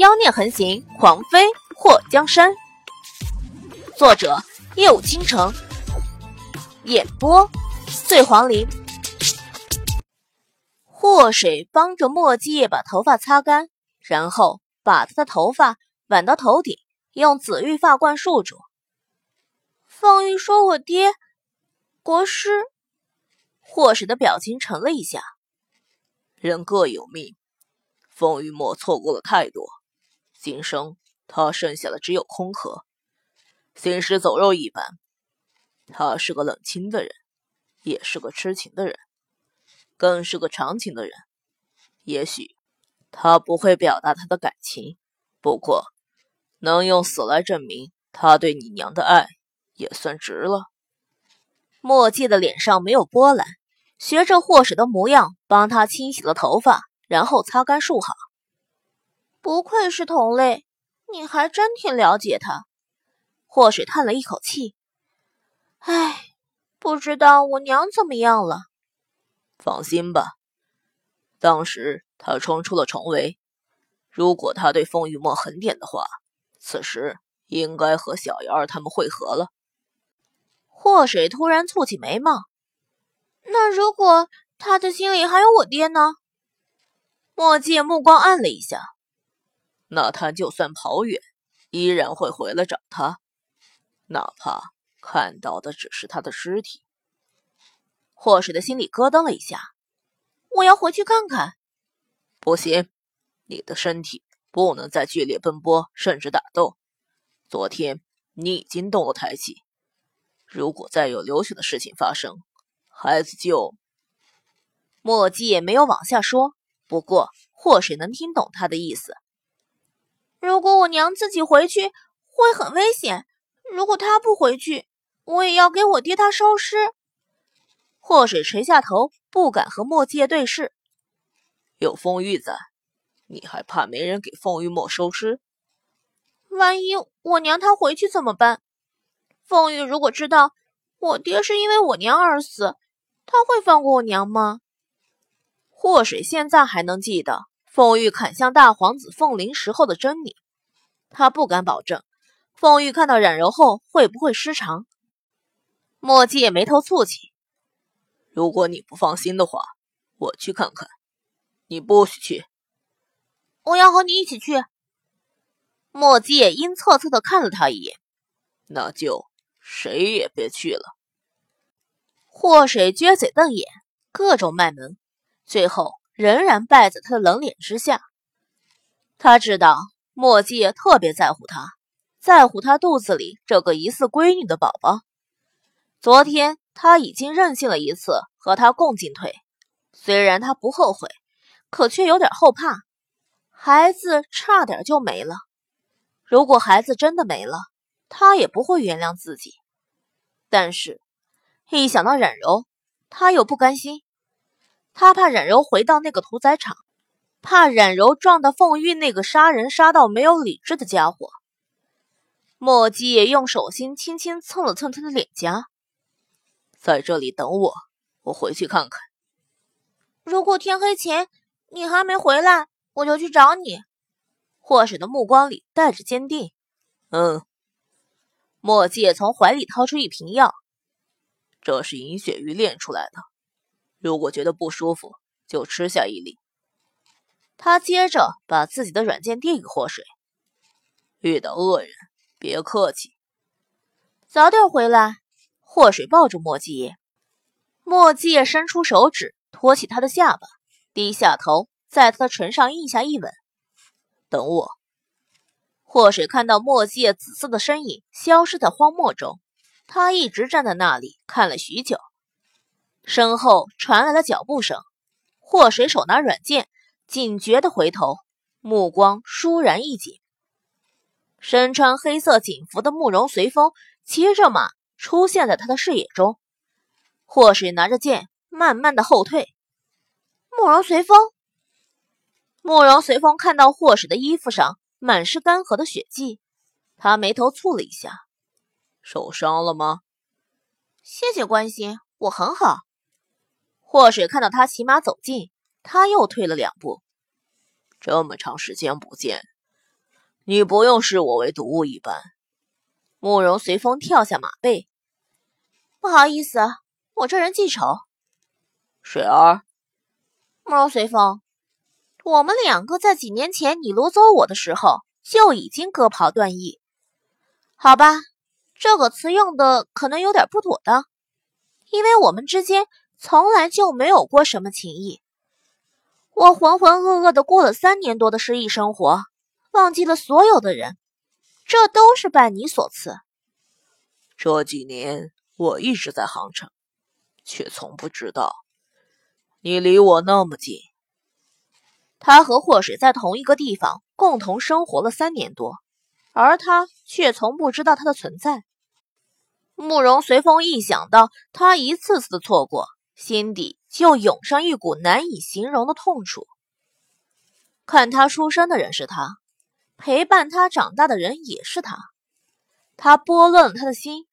妖孽横行，狂妃祸江山。作者：夜舞倾城，演播：醉黄林。祸水帮着墨迹叶把头发擦干，然后把他的头发挽到头顶，用紫玉发冠束住。凤玉说：“我爹，国师。”祸水的表情沉了一下。人各有命，凤玉墨错过了太多。今生他剩下的只有空壳，行尸走肉一般。他是个冷清的人，也是个痴情的人，更是个长情的人。也许他不会表达他的感情，不过能用死来证明他对你娘的爱，也算值了。墨迹的脸上没有波澜，学着祸水的模样，帮他清洗了头发，然后擦干束好。不愧是同类，你还真挺了解他。祸水叹了一口气：“唉，不知道我娘怎么样了。”放心吧，当时他冲出了重围，如果他对风雨墨狠点的话，此时应该和小瑶儿他们会合了。祸水突然蹙起眉毛：“那如果他的心里还有我爹呢？”墨迹目光暗了一下。那他就算跑远，依然会回来找他，哪怕看到的只是他的尸体。祸水的心里咯噔了一下，我要回去看看。不行，你的身体不能再剧烈奔波，甚至打斗。昨天你已经动了胎气，如果再有流血的事情发生，孩子就……墨迹也没有往下说，不过祸水能听懂他的意思。如果我娘自己回去会很危险，如果她不回去，我也要给我爹他收尸。祸水垂下头，不敢和墨界对视。有凤玉在，你还怕没人给凤玉墨收尸？万一我娘她回去怎么办？凤玉如果知道我爹是因为我娘而死，他会放过我娘吗？祸水现在还能记得。凤玉砍向大皇子凤灵时候的狰狞，他不敢保证凤玉看到冉柔后会不会失常。墨迹眉头蹙起，如果你不放心的话，我去看看。你不许去，我要和你一起去。墨迹阴恻恻的看了他一眼，那就谁也别去了。祸水撅嘴瞪眼，各种卖萌，最后。仍然败在他的冷脸之下。他知道墨迹特别在乎他，在乎他肚子里这个疑似闺女的宝宝。昨天他已经任性了一次，和他共进退。虽然他不后悔，可却有点后怕。孩子差点就没了。如果孩子真的没了，他也不会原谅自己。但是，一想到冉柔，他又不甘心。他怕冉柔回到那个屠宰场，怕冉柔撞到凤玉那个杀人杀到没有理智的家伙。墨迹也用手心轻轻蹭了蹭他的脸颊，在这里等我，我回去看看。如果天黑前你还没回来，我就去找你。祸水的目光里带着坚定。嗯。墨迹从怀里掏出一瓶药，这是银雪玉炼出来的。如果觉得不舒服，就吃下一粒。他接着把自己的软件递给祸水。遇到恶人，别客气。早点回来。祸水抱住墨迹叶，墨迹叶伸出手指托起他的下巴，低下头，在他的唇上印下一吻。等我。祸水看到墨迹叶紫色的身影消失在荒漠中，他一直站在那里看了许久。身后传来了脚步声，祸水手拿软剑，警觉的回头，目光倏然一紧。身穿黑色警服的慕容随风骑着马出现在他的视野中。祸水拿着剑，慢慢的后退。慕容随风，慕容随风看到祸水的衣服上满是干涸的血迹，他眉头蹙了一下，受伤了吗？谢谢关心，我很好。祸水看到他骑马走近，他又退了两步。这么长时间不见，你不用视我为毒物一般。慕容随风跳下马背，不好意思，我这人记仇。水儿，慕容随风，我们两个在几年前你掳走我的时候就已经割袍断义。好吧，这个词用的可能有点不妥当，因为我们之间从来就没有过什么情谊。我浑浑噩噩的过了三年多的失忆生活，忘记了所有的人。这都是拜你所赐。这几年我一直在杭城，却从不知道你离我那么近。他和祸水在同一个地方共同生活了三年多，而他却从不知道他的存在。慕容随风一想到他一次次的错过，心底就涌上一股难以形容的痛楚。看他出生的人是他。陪伴他长大的人也是他，他拨乱了他的心，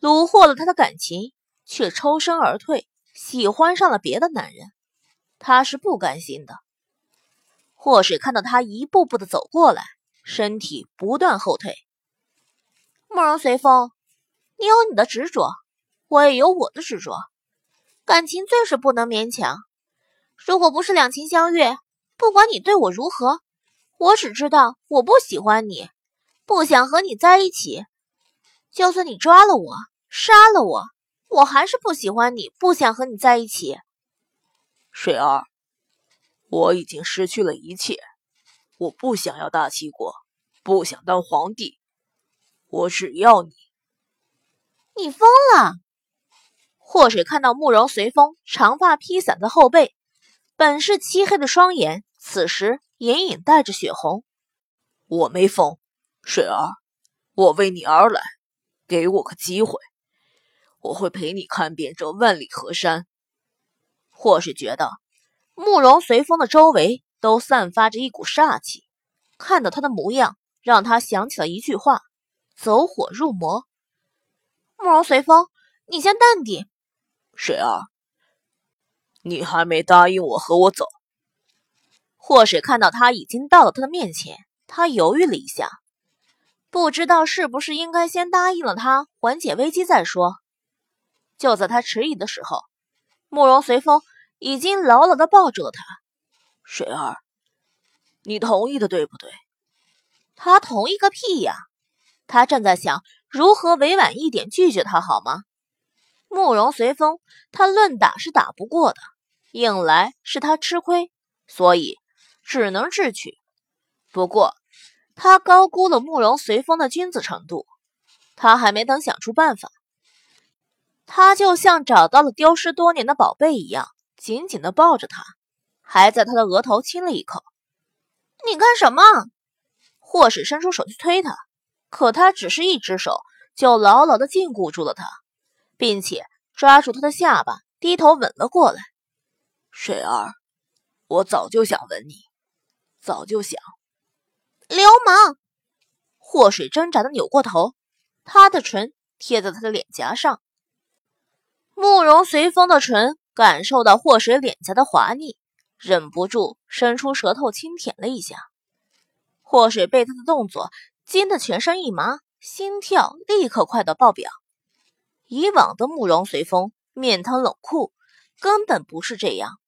虏获了他的感情，却抽身而退，喜欢上了别的男人，他是不甘心的。祸水看到他一步步的走过来，身体不断后退。慕容随风，你有你的执着，我也有我的执着，感情最是不能勉强。如果不是两情相悦，不管你对我如何。我只知道我不喜欢你，不想和你在一起。就算你抓了我，杀了我，我还是不喜欢你，不想和你在一起。水儿，我已经失去了一切，我不想要大齐国，不想当皇帝，我只要你。你疯了！霍水看到慕容随风长发披散在后背，本是漆黑的双眼，此时。隐隐带着血红，我没疯，水儿，我为你而来，给我个机会，我会陪你看遍这万里河山。或是觉得慕容随风的周围都散发着一股煞气，看到他的模样，让他想起了一句话：走火入魔。慕容随风，你先淡定。水儿，你还没答应我和我走。祸水看到他已经到了他的面前，他犹豫了一下，不知道是不是应该先答应了他，缓解危机再说。就在他迟疑的时候，慕容随风已经牢牢的抱住了他。水儿，你同意的对不对？他同意个屁呀！他正在想如何委婉一点拒绝他，好吗？慕容随风，他论打是打不过的，硬来是他吃亏，所以。只能智取，不过他高估了慕容随风的君子程度。他还没等想出办法，他就像找到了丢失多年的宝贝一样，紧紧的抱着他，还在他的额头亲了一口。你干什么？祸水伸出手去推他，可他只是一只手就牢牢的禁锢住了他，并且抓住他的下巴，低头吻了过来。水儿，我早就想吻你。早就想，流氓！祸水挣扎的扭过头，他的唇贴在他的脸颊上。慕容随风的唇感受到祸水脸颊的滑腻，忍不住伸出舌头轻舔了一下。祸水被他的动作惊得全身一麻，心跳立刻快到爆表。以往的慕容随风面瘫冷酷，根本不是这样。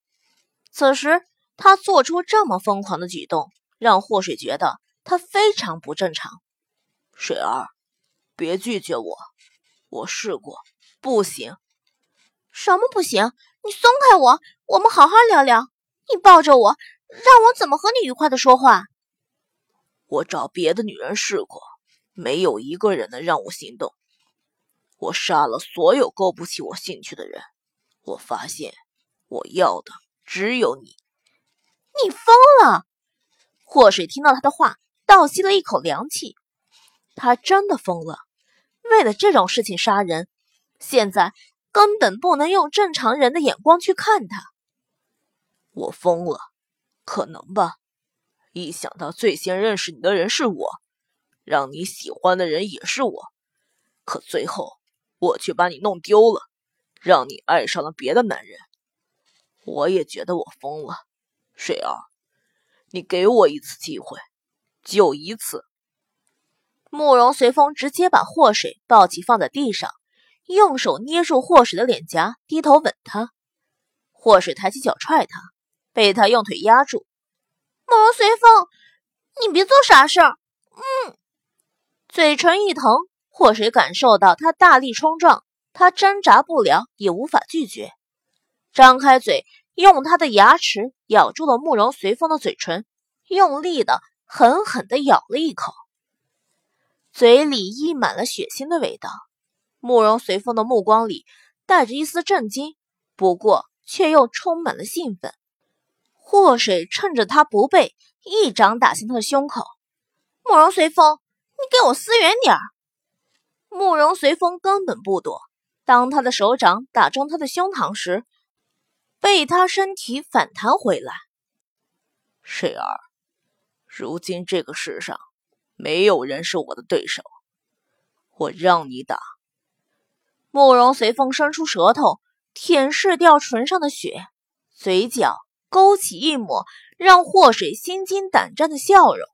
此时。他做出这么疯狂的举动，让祸水觉得他非常不正常。水儿，别拒绝我，我试过，不行。什么不行？你松开我，我们好好聊聊。你抱着我，让我怎么和你愉快的说话？我找别的女人试过，没有一个人能让我心动。我杀了所有勾不起我兴趣的人，我发现我要的只有你。你疯了！祸水听到他的话，倒吸了一口凉气。他真的疯了，为了这种事情杀人，现在根本不能用正常人的眼光去看他。我疯了，可能吧？一想到最先认识你的人是我，让你喜欢的人也是我，可最后我却把你弄丢了，让你爱上了别的男人，我也觉得我疯了。水儿，你给我一次机会，就一次。慕容随风直接把祸水抱起放在地上，用手捏住祸水的脸颊，低头吻他。祸水抬起脚踹他，被他用腿压住。慕容随风，你别做傻事儿。嗯，嘴唇一疼，祸水感受到他大力冲撞，他挣扎不了，也无法拒绝，张开嘴，用他的牙齿咬住了慕容随风的嘴唇，用力的狠狠的咬了一口。嘴里溢满了血腥的味道，慕容随风的目光里带着一丝震惊，不过却又充满了兴奋。祸水趁着他不备，一掌打向他的胸口。慕容随风，你给我撕远点儿！慕容随风根本不躲，当他的手掌打中他的胸膛时，被他身体反弹回来。水儿，如今这个世上。没有人是我的对手，我让你打。慕容随风伸出舌头舔舐掉唇上的血，嘴角勾起一抹让祸水心惊胆战的笑容。